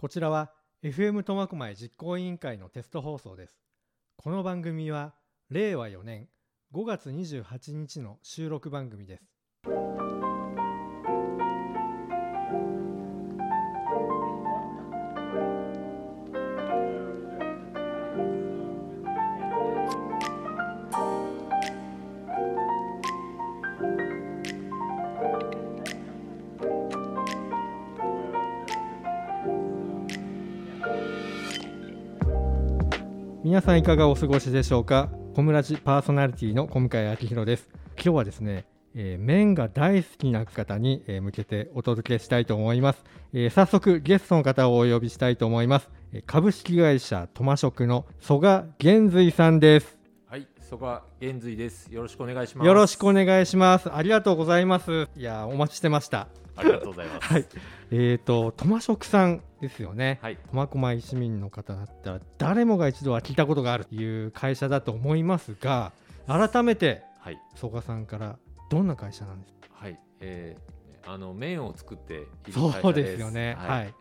こちらは FM 苫小牧実行委員会のテスト放送です。この番組は令和4年5月28日の収録番組です。皆さんいかがお過ごしでしょうか？コムラジパーソナリティの小向井明宏です。今日はですね、えー麺が大好きな方に、えー向けてお届けしたいと思います、えー早速ゲストの方をお呼びしたいと思います、え株式会社トマ食の曽我玄瑞さんです。はい、曽我玄瑞です。よろしくお願いします。よろしくお願いします。ありがとうございます。いやーお待ちしてました。ありがとうございます。はい。えーとトマ食さんですよね。はい、苫小牧市民の方だったら誰もが一度は聞いたことがあるという会社だと思いますが改めてはい、曽我さんからどんな会社なんですか？はい、えー、あの麺を作っている会そ社うですよね。はい、はい、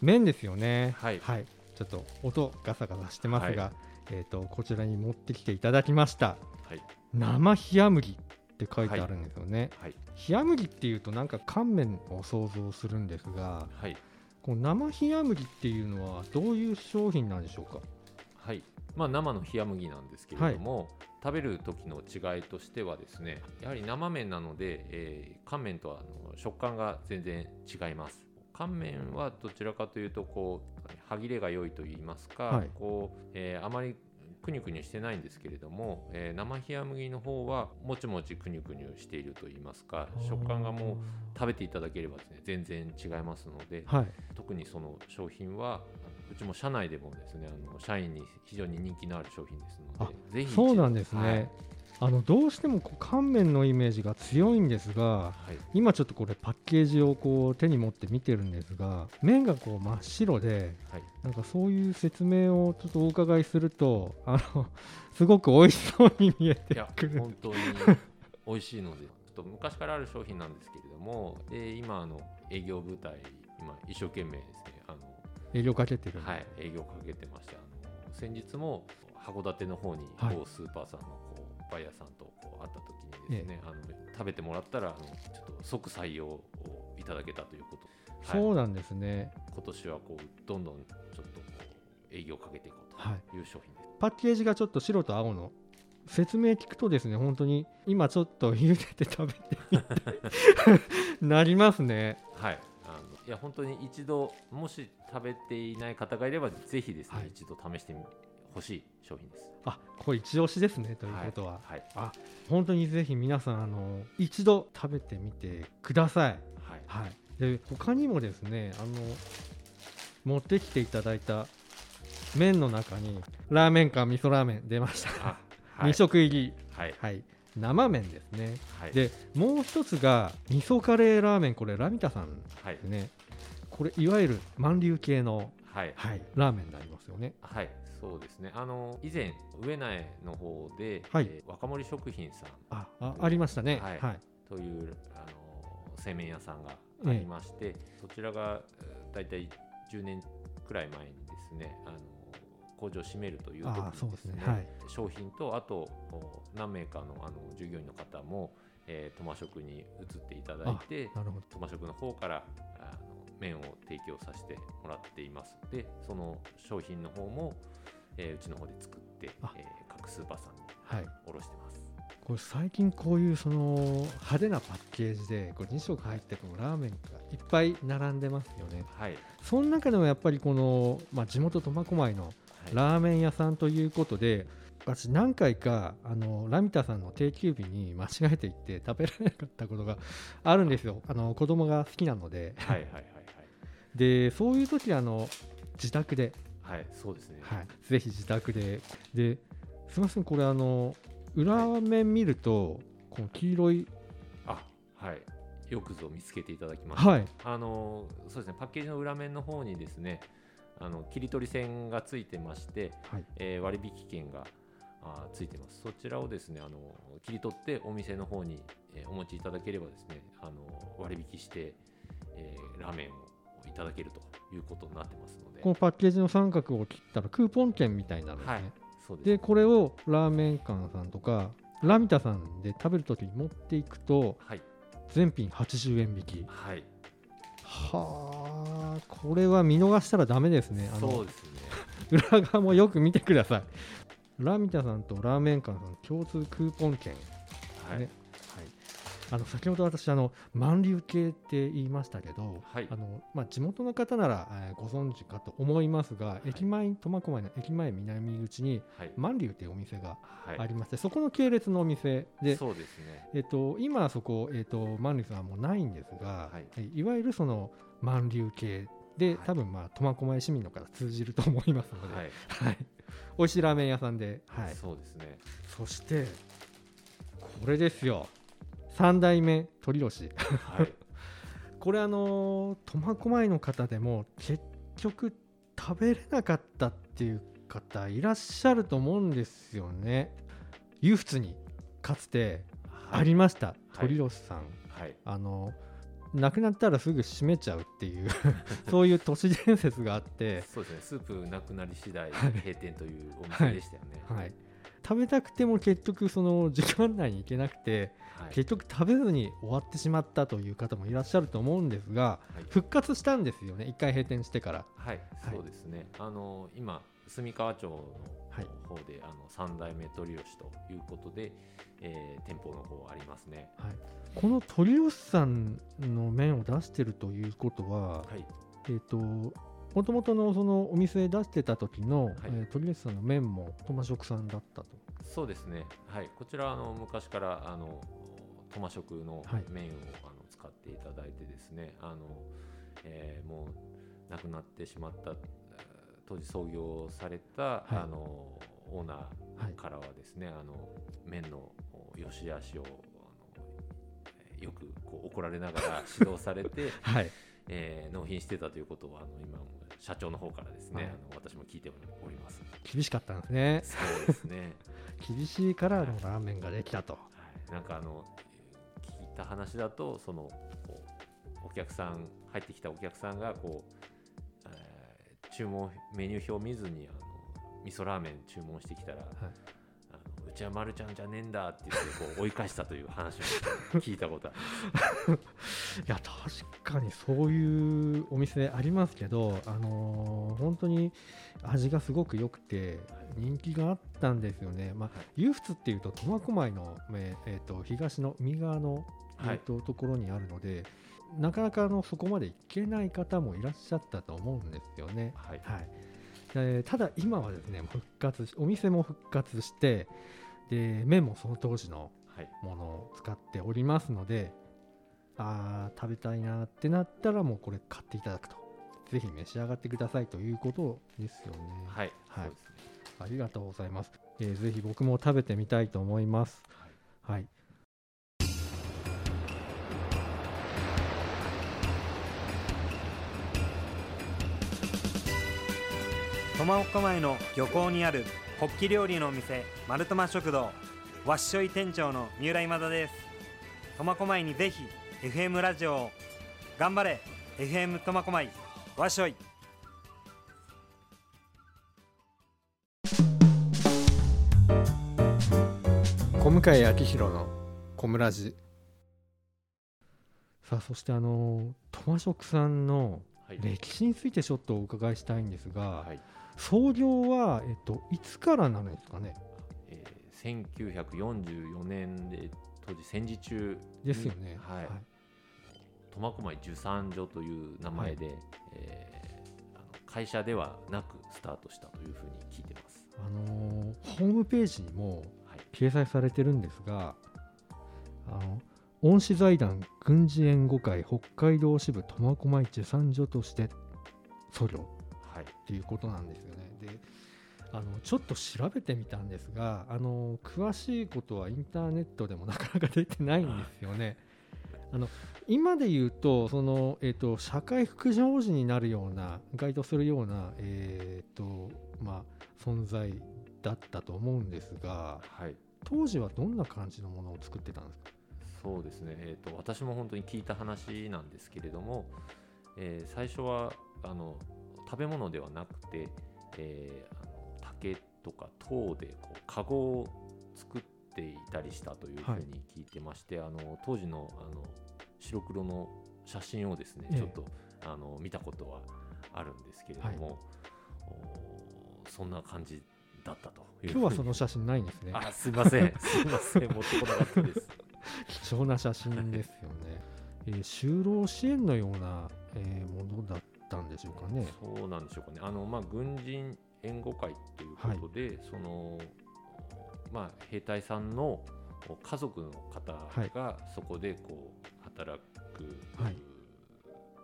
麺ですよね。はい。ちょっと音ガサガサしてますが、はえー、とこちらに持ってきていただきました。はい、生冷麦って書いてあるんですよね、はい、冷麦っていうとなんか乾麺を想像するんですがはい、この生冷麦っていうのはどういう商品なんでしょうか？はい。まあ生の冷麦なんですけれども、食べる時の違いとしてはですね、やはり生麺なので、えー、乾麺とはあの食感が全然違います。乾麺はどちらかというとこう歯切れが良いと言いますか、はい。こう、えーあまりくにゅくにゅしてないんですけれども、えー生冷麦の方はもちもちくにゅくにゅしていると言いますか食感がもう食べていただければですね全然違いますのではい。特にその商品はうちも社内でもですねあの社員に非常に人気のある商品ですのでぜひそうなんですね、はいあのどうしてもこう乾麺のイメージが強いんですがはい。今ちょっとこれパッケージをこう手に持って見てるんですが麺がこう真っ白ではい。なんかそういう説明をちょっとお伺いするとあのすごく美味しそうに見えてくる。本当に美味しいので ちょっと昔からある商品なんですけれどもで今あの営業部隊今一生懸命ですねあの営業かけてる。はい、営業かけてましてあの先日も函館の方にはい某スーパーさんのこうバイヤーさんとこう会った時にですね、あの食べてもらったらあのちょっと即採用をいただけたということ、はい。そうなんですね。今年はこうどんどんちょっと営業をかけていこうはいとい。う商品です。パッケージがちょっと白と青の説明聞くとですね本当に今ちょっと茹でて食べてみたいなりますね。はい、あのいや本当に一度もし食べていない方がいればぜひですね、はい。一度試してほしい商品です。あこれ一押しですねということは、はい、あ本当にぜひ皆さんあの一度食べてみてください。はい、はい、で他にもですねあの持ってきていただいた麺の中にラーメンか味噌ラーメン出ました、あはい、2食入り、はい、はい、生麺ですね。はい、でもう一つが味噌カレーラーメンこれラミタさんはいです、ね。これいわゆる満流系の、はい、はい、ラーメンになりますよね。はい、そうですね。あの以前上苗の方で、はい。えー若森食品さん。ああありましたね。はい。はい。というあの製麺屋さんがありまして、そちらがだいたい10年くらい前にですね、あの工場を閉めるという時にですね、ね。はい。商品とあとお何名かのあの従業員の方も、えー、トマ食に移っていただいて、なるほど。トマ食の方からあの麺を提供させてもらっています。でその商品の方も、えーうちの方で作って、あ。えー各スーパーさんにはい卸してます。これ最近こういうその派手なパッケージでこう2色入ってこのラーメンがいっぱい並んでますよね。はい、その中でもやっぱりこの、まあ、地元苫小牧のはい。ラーメン屋さんということで、私何回かあのラミタさんの定休日に間違えて行って食べられなかったことがあるんですよ。あ。の子供が好きなので。はいはいはい。でそういう時あの自宅で、はいはいそうですね。はい、ぜひ自宅で。ですみませんこれあの裏面見るとこの黄色いあはい。よくぞ見つけていただきました、はい。あのそうですねパッケージの裏面の方にですねあの切り取り線がついてまして、はい。えー割引券があーついてます。そちらをですねあの切り取ってお店の方に、えーお持ちいただければですねあの割引して、えーラーメンをいただけるということになってますので。このパッケージの三角を切ったらクーポン券みたいになるんですね、はい。そうです。でこれをラーメン館さんとかラミタさんで食べるときに持っていくとはい。全品80円引き。はい。はあこれは見逃したらダメですね。あのそうですね。裏側もよく見てください。ラミタさんとラーメン館さん共通クーポン券。はい、ねあの先ほど私あの満流系って言いましたけど、はい。あのまあ、地元の方なら、えーご存知かと思いますが、駅前苫小牧の駅前南口にはい。満流っていうお店がはい。ありまして、そこの系列のお店で、そうですね。えっと、今はそこ、えっと、満流さんはもうないんですが、はい。えいわゆるその満流系で、はい。多分まあ苫小牧市民の方通じると思いますので、はい、はい、美味しいラーメン屋さんで、はい、そうですね。そしてこれですよ三代目鳥吉はい。これあのー苫小牧の方でも結局食べれなかったっていう方いらっしゃると思うんですよね。湯仏にかつてありました、鳥吉さん、はい。あの亡くなったらすぐ閉めちゃうっていう そういう都市伝説があって。そうですね。スープなくなり次第はい。閉店というお店でしたよね。はい、食べたくても結局その時間内に行けなくてはい結局食べずに終わってしまったという方もいらっしゃると思うんですがはい。復活したんですよね。一回閉店してから。はい、はい。そうですね。あの今住川町のはい。方で、あの三代目鳥吉ということで、えー店舗の方ありますね。この鳥吉さんの麺を出してるということは、はい、えっ、ともともとのそのお店で出してた時の、えー鳥吉さんの麺もトマ食さんだったと。そうですね。はい、こちらあの昔からあのトマ食のはい。麺を、あの使っていただいてですね、あの、えーもう亡くなってしまったえー当時創業された、はい。あのオーナはいーからはですね、あの麺のお良し悪しをあのえーよくこう怒られながら指導されて、はい。えー納品してたということはあの今も社長の方からですね、はい。あの私も聞いております。厳しかったんですね。そうですね。厳しいからのラーメンができたと。はい、なんかあのた話だとそのお客さん入ってきたお客さんがこう、えー注文メニュー表を見ずにあの味噌ラーメン注文してきたら、あのうちはまるちゃんじゃねえんだって言ってこう追い返したという話を聞いたことある。いや確かにそういうお店ありますけど、あのー本当に味がすごく良くて人気があったんですよね。まあ、湯仏っていうと苫小牧の、えーえーと東の海側の、えはい。ーとところにあるのでなかなかあのそこまで行けない方もいらっしゃったと思うんですよね。はい。はい。えーただ今はですね復活しお店も復活してで麺もその当時のはい。ものを使っておりますのであー食べたいなってなったらもうこれ買っていただくと。ぜひ召し上がってくださいということですよね。はい、はい。ありがとうございます、えーぜひ僕も食べてみたいと思います。はい苫小牧の漁港にあるホッキ料理のお店マルトマ食堂。わっしょい店長の三浦今田です。苫小牧にぜひ FM ラジオを。頑張れ FM 苫小牧。わっしょい。小向井明宏の小村寺さあそしてあのトマ食さんのはい。歴史についてちょっとお伺いしたいんですが、はい創業は、えっと、いつからなんですかね？えー1944年で当時戦時中にですよね。はい。苫小牧受産所という名前で、えーあの会社ではなくスタートしたというふうに聞いてます。あのーホームページにもはい、掲載されてるんですが、あの恩師財団軍事援護会北海道支部苫小牧受産所として創業はい、っていうことなんですよね。であのちょっと調べてみたんですがあの詳しいことはインターネットでもなかなか出てないんですよね。あの今で言うとその、えー、と社会福祉法人になるような該当するような、えーとまあ、存在だったと思うんですがはい、当時はどんな感じのものを作ってたんですか？そうですね、えーと、私も本当に聞いた話なんですけれども、えー最初はあの食べ物ではなくて、えーあの竹とか籐でこうカゴを作っていたりしたというふうに聞いてまして、あの当時のあの白黒の写真をですね、ええ。ちょっとあの見たことはあるんですけれども、おそんな感じだったと今日はその写真ないんですね。あすいません。すいません。持ってこなかったです。貴重な写真ですよね。えー就労支援のような、えーものだったんでしょうかね。そうなんでしょうかね。あのまあ軍人援護会ということで、そのまあ兵隊さんの家族の方がそこでこう働く、はい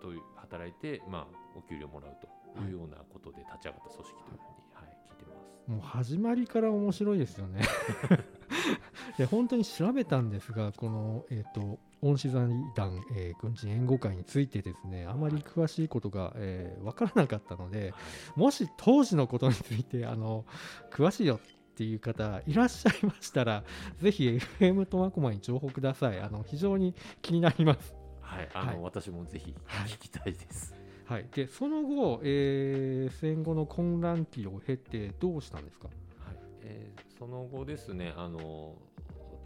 という働いてまあお給料もらうというようなことで立ち上がった組織というふうに、はい、聞いてます。もう始まりから面白いですよね。で本当に調べたんですが、この、えー、と恩師財団、えー軍人援護会についてですね、あまり詳しいことが、えー分からなかったので、もし当時のことについてあの詳しいよっていう方いらっしゃいましたら、ぜひ FM 苫小牧に情報ください。あの非常に気になります。はい、あの、はい。私もぜひはい。聞きたいです。はい、でその後、えー戦後の混乱期を経てどうしたんですか、はい。えーその後ですねあの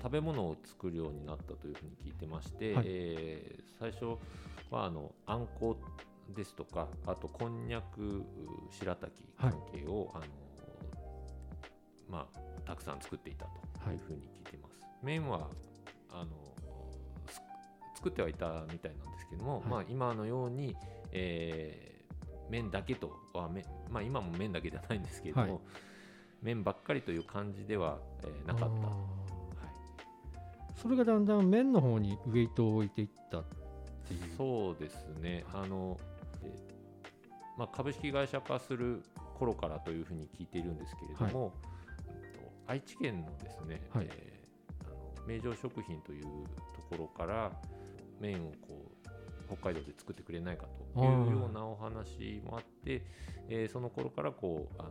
食べ物を作るようになったというふうに聞いてまして、はい。えー最初はあのあんこですとかあとこんにゃく白滝関係を、あのまあ、たくさん作っていたというふうに聞いています、麺はあのす作ってはいたみたいなんですけども、はい。まあ、今のように、えー麺だけとはめ、まあ、今も麺だけではないんですけれども、はい麺ばっかりという感じでは、えーなかった、はい、それがだんだん麺の方にウエイトを置いていったっていう。そうですね。あの、えーまあ、株式会社化する頃からというふうに聞いているんですけれども、うんと愛知県のですね、はい。えーあの名城食品というところから麺をこう北海道で作ってくれないかというようなお話もあって、えーその頃からこうあの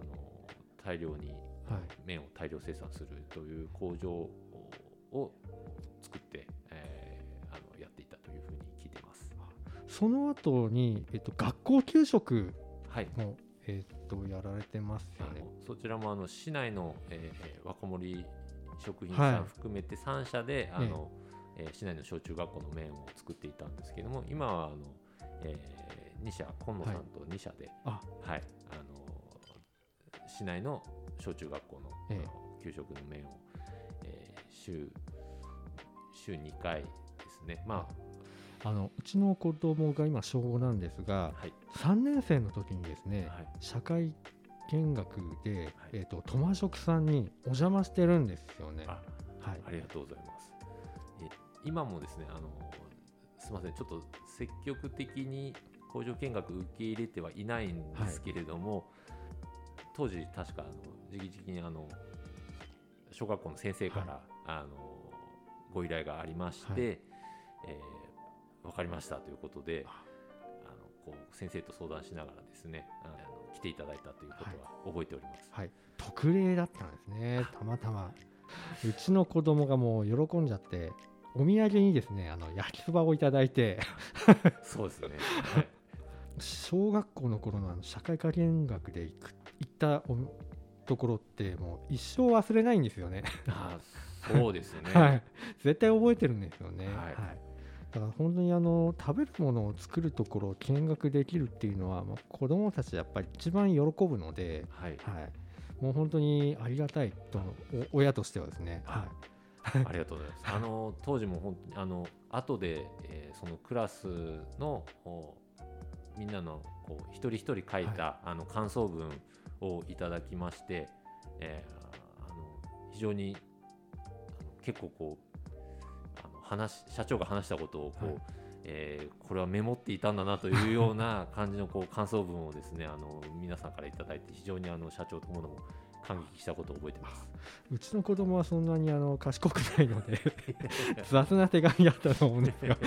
大量にはい。麺を大量生産するという工場を作って、えーあのやっていたというふうに聞いてます。その後に、えっと、学校給食はい。も、えっと、やられてますよね。そちらもあの市内の、えー若森食品はい。さん含めて3社で、あのえー市内の小中学校の麺を作っていたんですけども今はあの、え2社今野さんと2社で、あ。はい。あの市内の小中学校の,、給食の麺を、えー週週2回ですね。まあのうちの子供が今小5なんですがあはい。3年生の時にですね、はい。社会見学で、えっとトマ食さんにお邪魔してるんですよね。あはい。ありがとうございます。え今もですね、あのすみません、ちょっと積極的に工場見学受け入れてはいないんですけれども、当時確かあの直々にあの小学校の先生から、あのご依頼がありまして、はいえーわかりましたということで。あのこう先生と相談しながらですねあの来ていただいたということは覚えております。はい、特例だったんですね、たまたま。うちの子供がもう喜んじゃって、お土産にですね、あの焼きそばをいただいて、そうですね。はい小学校の頃のあの社会科見学で行く行ったおところって、もう一生忘れないんですよね。あそうですね。はい、絶対覚えてるんですよね。はいだから本当にあの食べるものを作るところを見学できるっていうのは、もう子供たちやっぱり一番喜ぶので、はい。はい、もう本当にありがたいとお親としてはですね。あはいありがとうございます。あの当時も本当にあの後で、えーそのクラスのおみんなのこう一人一人書いた、あの感想文をいただきまして、えーあの非常に結構こうあの話社長が話したことをこう、はいえーこれはメモっていたんだなというような 感じのこう感想文をですねあの皆さんからいただいて非常にあの社長とものも感激したことを覚えてます。うちの子供はそんなにあの賢くないので 雑な手紙だったと思うんですよ。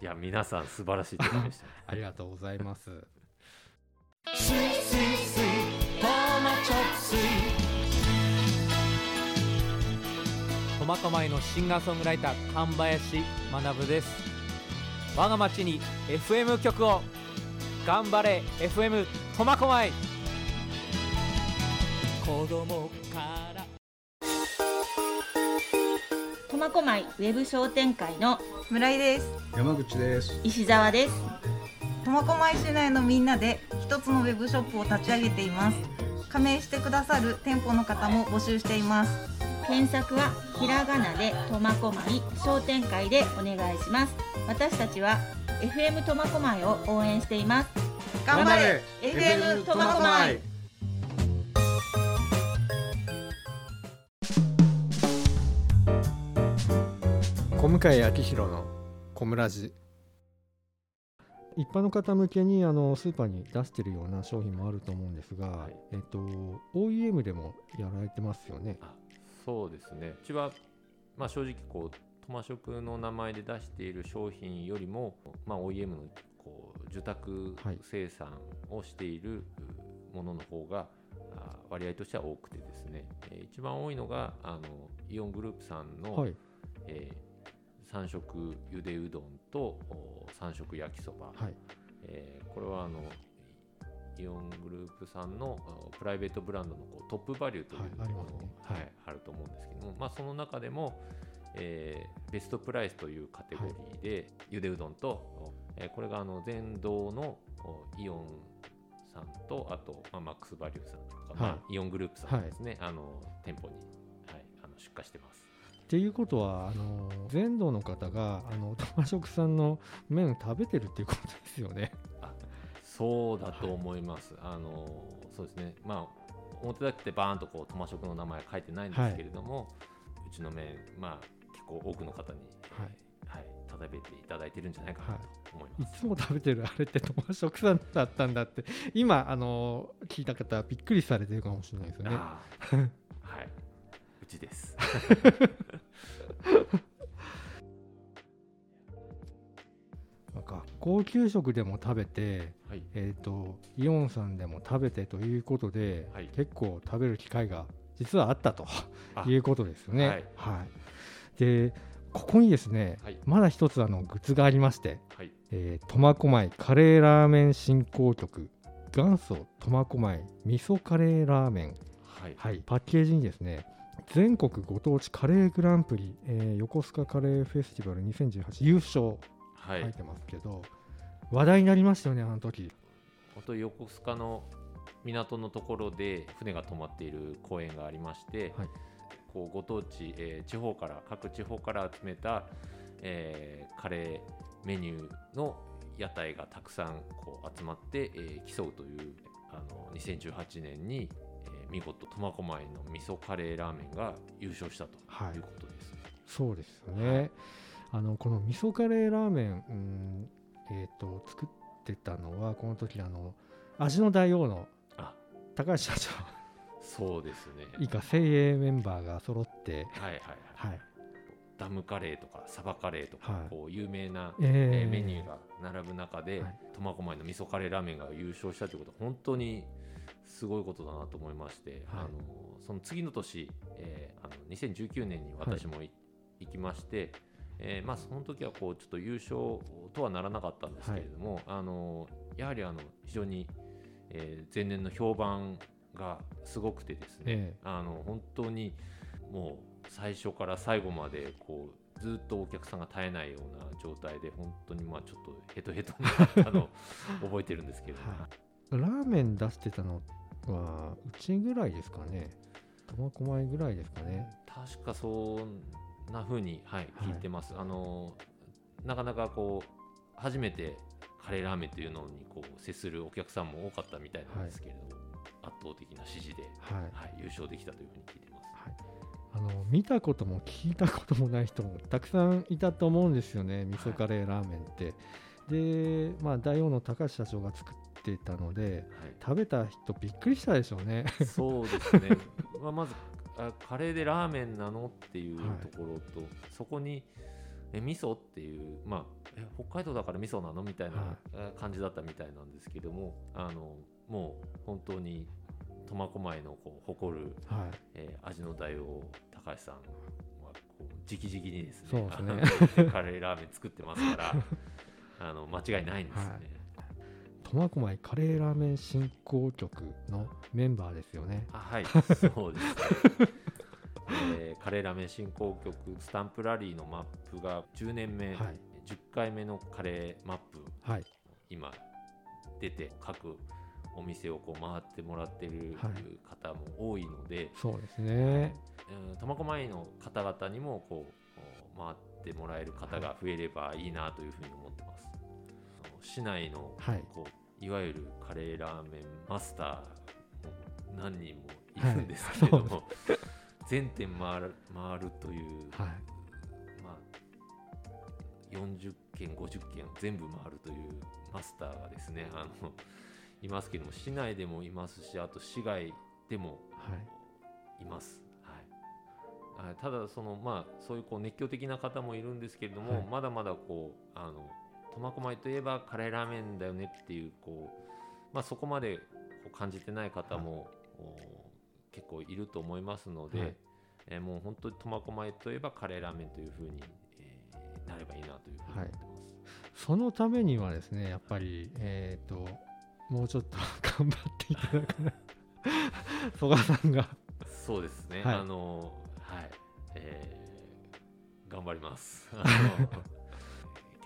いや皆さん素晴らしい手紙でした。ありがとうございます。スイスイスイトマチョッスイ苫小牧のシンガーソングライター神林学です。我が町に FM 局を。頑張れ FM 苫小牧子供から。苫小牧ウェブ商店会の村井です。山口です。石澤です苫小牧市内のみんなで一つのウェブショップを立ち上げています。加盟してくださる店舗の方も募集しています。検索はひらがなで苫小牧商店会でお願いします。私たちは FM 苫小牧を応援しています。頑張れ！FM 苫小牧。小向井明宏の小村寺一般の方向けにあのスーパーに出してるような商品もあると思うんですが、はい。えっと OEM でもやられてますよね？あそうですね。うちは、まあ、正直こうトマ食の名前で出している商品よりも、まあ、OEM のこう受託はい生産をしているうものの方があ割合としては多くてですね、えー一番多いのがあのイオングループさんの、はい。え3色ゆでうどんと3色焼きそば、はい。えーこれはあのイオングループさんのあプライベートブランドのこうトップバリューというはいありますね。のがはいはいあると思うんですけども、まあ、その中でも、えーベストプライスというカテゴリーで、ゆでうどんと、えーこれがあの全道のおイオンさんとあと、まあ、マックスバリューさんとか、まあはイオングループさんですね、あの店舗に、はい、あの出荷してます。っていうことはあの全土の方があのトマ食さんの麺食べてるっていうことですよね。そうだと思います。あのそうですね。まあ表だけでバーンとこうトマ食の名前書いてないんですけれども、うちの麺まあ結構多くの方に、はい食べていただいてるんじゃないかなと思いいます。つも食べてるあれってトマ食さんだったんだって今あの聞いた方はびっくりされてるかもしれないですよね。はい、うちです。まあ学校給食でも食べて、はい、えー、とイオンさんでも食べてということで、はい。結構食べる機会が実はあったとあ。いうことですよね。はい。はい。でここにですね、はい。まだ一つあのグッズがありましてはい、えー苫小牧カレーラーメン振興局元祖苫小牧味噌カレーラーメン、はい、はい、パッケージにですね全国ご当地カレーグランプリ、えー横須賀カレーフェスティバル2018優勝はい、書いてますけど、話題になりましたよねあの時。本当に横須賀の港のところで船が止まっている公園がありまして、はい。こうご当地、えー地方から各地方から集めた、えーカレーメニューの屋台がたくさんこう集まって、えー競うというあの2018年に、えー見事苫小牧の味噌カレーラーメンが優勝したとはいいうことです。そうですよね、あのこの味噌カレーラーメン、うんえー、と作ってたのはこの時あの味の大王のあ。高橋社長。そうですね。以下精鋭メンバーが揃ってはいはいはい。はい。ダムカレーとかサバカレーとか、はい。こう有名なええーメニューが並ぶ中ではい。苫小牧の味噌カレーラーメンが優勝したということは本当にすごいことだなと思いまして、はい。あのその次の年、えーあの2019年に私もい、行きまして、えーまあ、その時はこうちょっと優勝とはならなかったんですけれども、あのやはりあの非常に、えー前年の評判がすごくてですね、ええ。あの本当にもう最初から最後までこうずっとお客さんが絶えないような状態で本当にまあちょっとヘトヘトになったのを 覚えてるんですけれども、はいラーメン出してたのはうちぐらいですかね。苫小牧ぐらいですかね。確かそんな風に、はい、はい。聞いてます、あのなかなかこう初めてカレーラーメンというのにこう接するお客さんも多かったみたいなんですけれども、圧倒的な支持で、はい。はい、優勝できたというふうに聞いてます。あの見たことも聞いたこともない人もたくさんいたと思うんですよね味噌カレーラーメンって。でまあ大王の高橋社長が作ってたので食べた人びっくりしたでしょうね。そうですね、まあ、まずあカレーでラーメンなのっていうはい。ところと、そこにえ味噌っていう、まあ、え北海道だから味噌なのみたいな感じだったみたいなんですけどもあのもう本当に苫小牧のこう誇る、はい。えー味の大王高橋さんはこう直々にですねそうですね。カレーラーメン作ってますから あの間違いないんですね。はい苫小牧カレーラーメン振興局のメンバーですよね。あはい、そうですね。えーカレーラーメン振興局スタンプラリーのマップが10年目、はい10回目のカレーマップはい今出て各お店をこう回ってもらってるはい方も多いので、そうですね。うん苫小牧の方々にもこう回ってもらえる方が増えればいいなというふうに思ってます。市内のはいこういわゆるカレーラーメンマスターも何人もいるんですけれども、全店回る回るという、はいまあ、40件50件全部回るというマスターがですねあのいますけども市内でもいますしあと市外でもはい。います。はい、あただその、まあ、そういうこう熱狂的な方もいるんですけれども、はい。まだまだこうあの苫小牧といえばカレーラーメンだよねっていうこう、まあ、そこまでこう感じてない方も、お結構いると思いますので、はいえーもう本当に苫小牧といえばカレーラーメンというふうに、えーなればいいなというふうに思ってます。そのためにはですね、やっぱり、えっ、と、もうちょっと 頑張っていただかない。曽我さんが。そうですね、はいあのはい、えー頑張ります。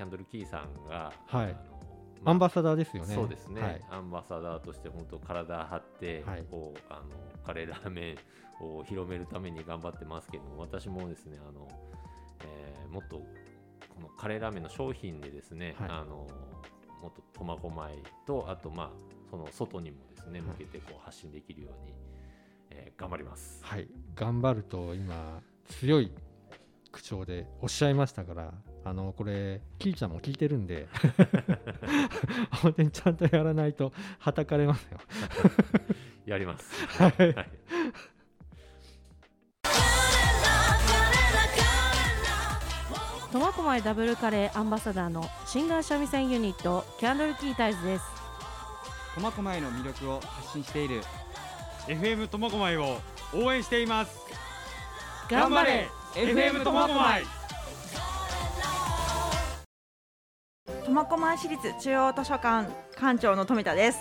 キャンドルキーさんが、はいあのまあアンバサダーですよね。そうですね、はい。アンバサダーとして本当体張って、はいこうあのカレーラーメンを広めるために頑張ってますけども私もですねあの、えーもっとこのカレーラーメンの商品でですね、はいあのもっと苫小牧とあとまあその外にもですねはい向けてこう発信できるように、えー頑張ります。はい。頑張ると、今、強い口調でおっしゃいましたから、あの、これ、キーちゃんも聞いてるんで、本当にちゃんとやらないと、はたかれますよ。やります。はい。はい。苫小牧ダブルカレーアンバサダーのシンガー三味線ユニットキャンドルキータイズです。苫小牧の魅力を発信している FM 苫小牧を応援しています。頑張れ FM 苫小牧。苫小牧市立中央図書館館長の富田です。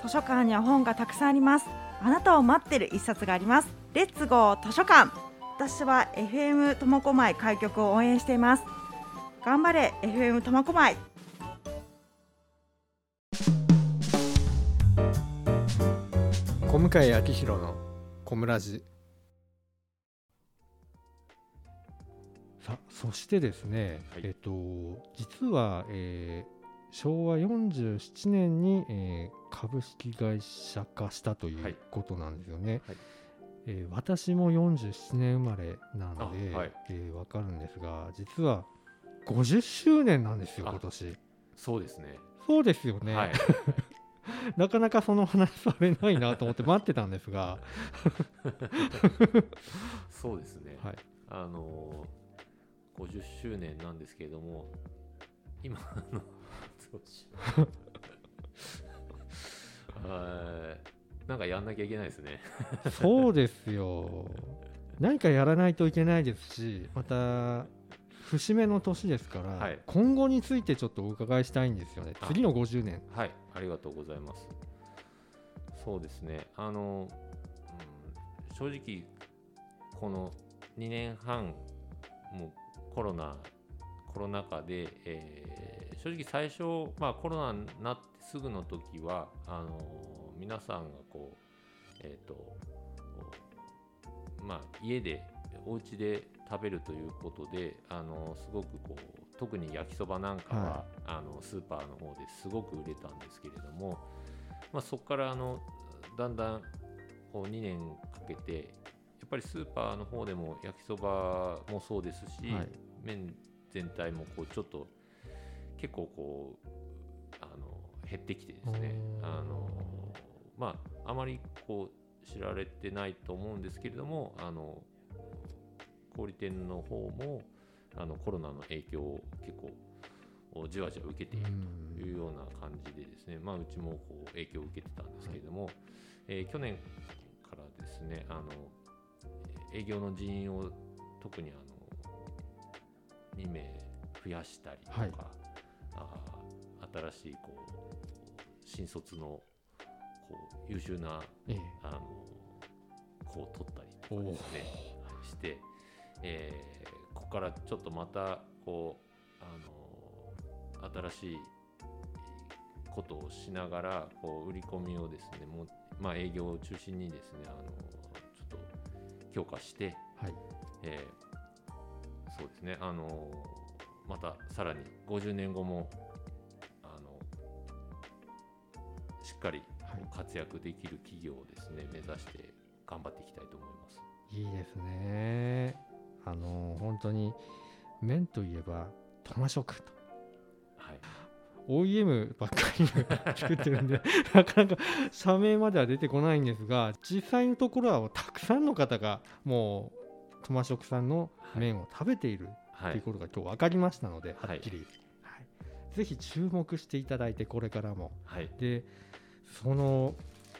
図書館には本がたくさんあります。あなたを待ってる一冊があります。レッツゴー図書館。私は FM 苫小牧開局を応援しています。頑張れ FM 苫小牧。小向井明宏の小村寺そしてですね、はい。えっと実は、えー昭和47年に、えー株式会社化したといはい。うことなんですよね、はい。えー私も47年生まれなので、あはい。えーわかるんですが実は50周年なんですよあ今年。そうですね。そうですよね、はい。なかなかその話されないなと思って待ってたんですが、そうですね。はい、あのー、50周年なんですけれども、今、あの、どうしようなんかやんなきゃいけないですね。そうですよ。何かやらないといけないですし、また、節目の年ですから、はい今後についてちょっとお伺いしたいんですよね。あ次の50年。はい、ありがとうございます。そうですね、あの、うん、正直、この2年半、もうコロナ、コロナ禍で、えー正直最初、まあ、コロナになってすぐの時は、あの皆さんがこう、えっ、と、こうまあ、家で、お家で食べるということで、あのすごくこう、特に焼きそばなんかは、はあのスーパーの方ですごく売れたんですけれども、まあ、そこからあのだんだんこう2年かけてやっぱりスーパーの方でも焼きそばもそうですし、はい麺全体もこうちょっと結構こうあの減ってきてですね。あのまああまりこう知られてないと思うんですけれどもあの小売店の方もあのコロナの影響を結構じわじわ受けているというような感じでですね、まあ、うちもこう影響を受けてたんですけれども、えー去年からですねあの営業の人員を特にあの2名増やしたりとか、はい。あ新しいこう新卒のこう優秀なええ。あの子を取ったりとかですね。はいして、えーここからちょっとまたこうあの新しいことをしながらこう売り込みをですねもう、まあ、営業を中心にですねあのちょっと強化して、はい。えーそうですねあのまたさらに50年後もあのしっかり活躍できる企業をですね目指して頑張っていきたいと思います。いいですね。あの本当に麺といえばトマ食と。はい。OEM ばっかり作ってるんで なかなか社名までは出てこないんですが実際のところはたくさんの方がもうトマ食さんの麺を食べているはいということが今日分かりましたので、はっきり、はいぜひ注目していただいてこれからもはい。でその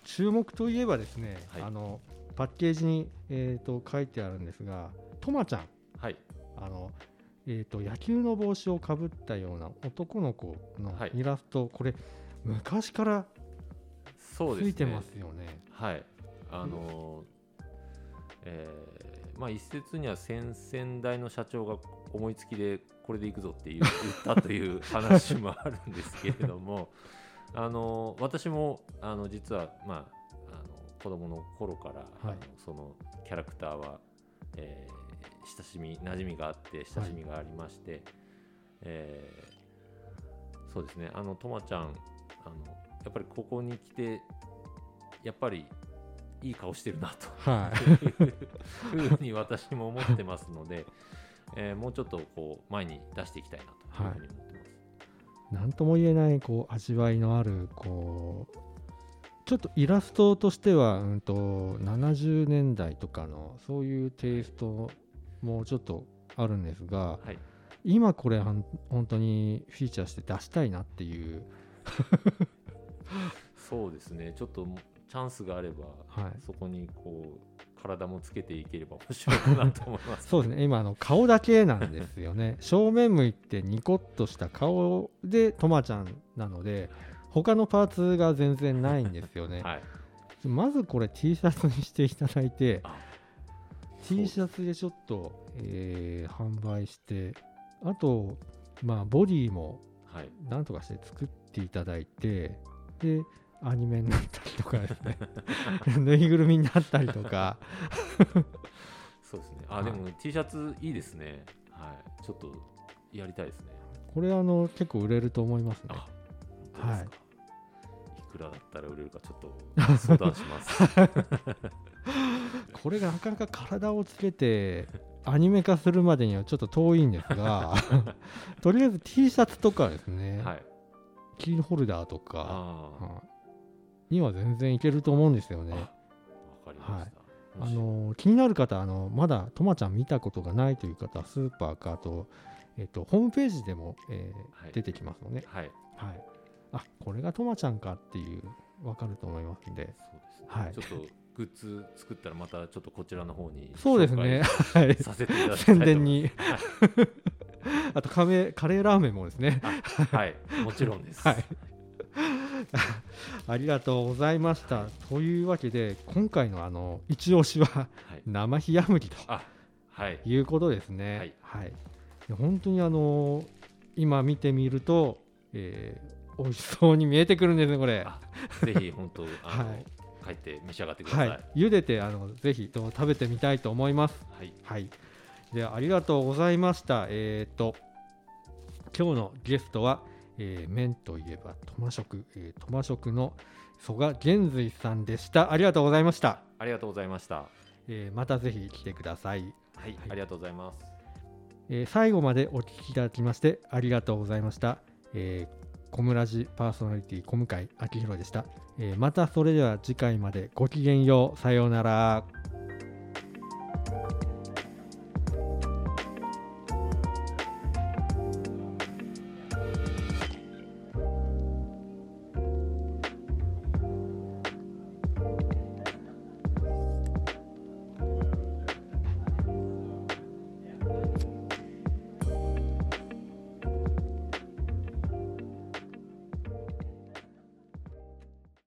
注目といえばですね、はいあのパッケージに、えー、と書いてあるんですがトマちゃんはい。あの、えー、と野球の帽子をかぶったような男の子のはいイラスト、これ昔からそうですね。ついてますよね。はい。あのーえーまあ一説には先々代の社長が思いつきでこれでいくぞっていう言ったという話もあるんですけれども、あのー私もあの実はまああの子供の頃から、あのそのキャラクターは、えー親しみ馴染みがあって親しみがありまして、えーそうですね。あのとまちゃんあのやっぱりここに来てやっぱりいい顔してるなと、はい。いうふうに私も思ってますので、えーもうちょっとこう前に出していきたいなというふうに思ってます。なんとも言えないこう味わいのあるこうちょっとイラストとしては、うん、と70年代とかのそういうテイストもちょっとあるんですが、はい。今これはん本当にフィーチャーして出したいなっていう。そうですね。ちょっとチャンスがあれば、はい。そこにこう体もつけていければ面白いかなと思います。そうですね。今あの顔だけなんですよね。正面向いてニコッとした顔でトマちゃんなので他のパーツが全然ないんですよね、はい。まずこれ T シャツにしていただいてあ T シャツでちょっと、えー販売してあとまあボディもはい。なんとかして作っていただいてでアニメになったりとかですね ぬいぐるみになったりとかそうですね。あ、でも T シャツいいですね。はい。ちょっとやりたいですね。これあの結構売れると思いますね。はいいくらだったら売れるかちょっと 相談します。これがなかなか体をつけてアニメ化するまでにはちょっと遠いんですがとりあえず T シャツとかですね、はい。キーホルダーとかはいには全然いけると思うんですよね。かりました。あの気になる方あのまだとまちゃん見たことがないという方はスーパーかあと,、えっとホームページでも、えーはい。出てきますので、はい。はい、あこれがとまちゃんかっていう分かると思いますんで。そうですね。はい。ちょっとグッズ作ったらまたちょっとこちらの方に そうですね。はい。させていただきたい宣伝に。あとカレーラーメンもですね。あはい。もちろんです。はい ありがとうございました。というわけで今回のあの一押しは生冷麦とあはい。いうことですね。はい、で本当にあの今見てみると、えー美味しそうに見えてくるんですねこれ。ぜひ本当 はい。帰って召し上がってください。はい、茹でてあのぜひと食べてみたいと思います。はい、ではありがとうございました。えっ、と今日のゲストは、えー麺といえばトマ食、えー、トマ食の曽我玄瑞さんでした。ありがとうございました。ありがとうございました。えーまたぜひ来てください。はい、ありがとうございます。えー最後までお聞きいただきましてありがとうございました。えーコムラジパーソナリティ小向井明宏でした、えーまたそれでは次回までごきげんようさようなら。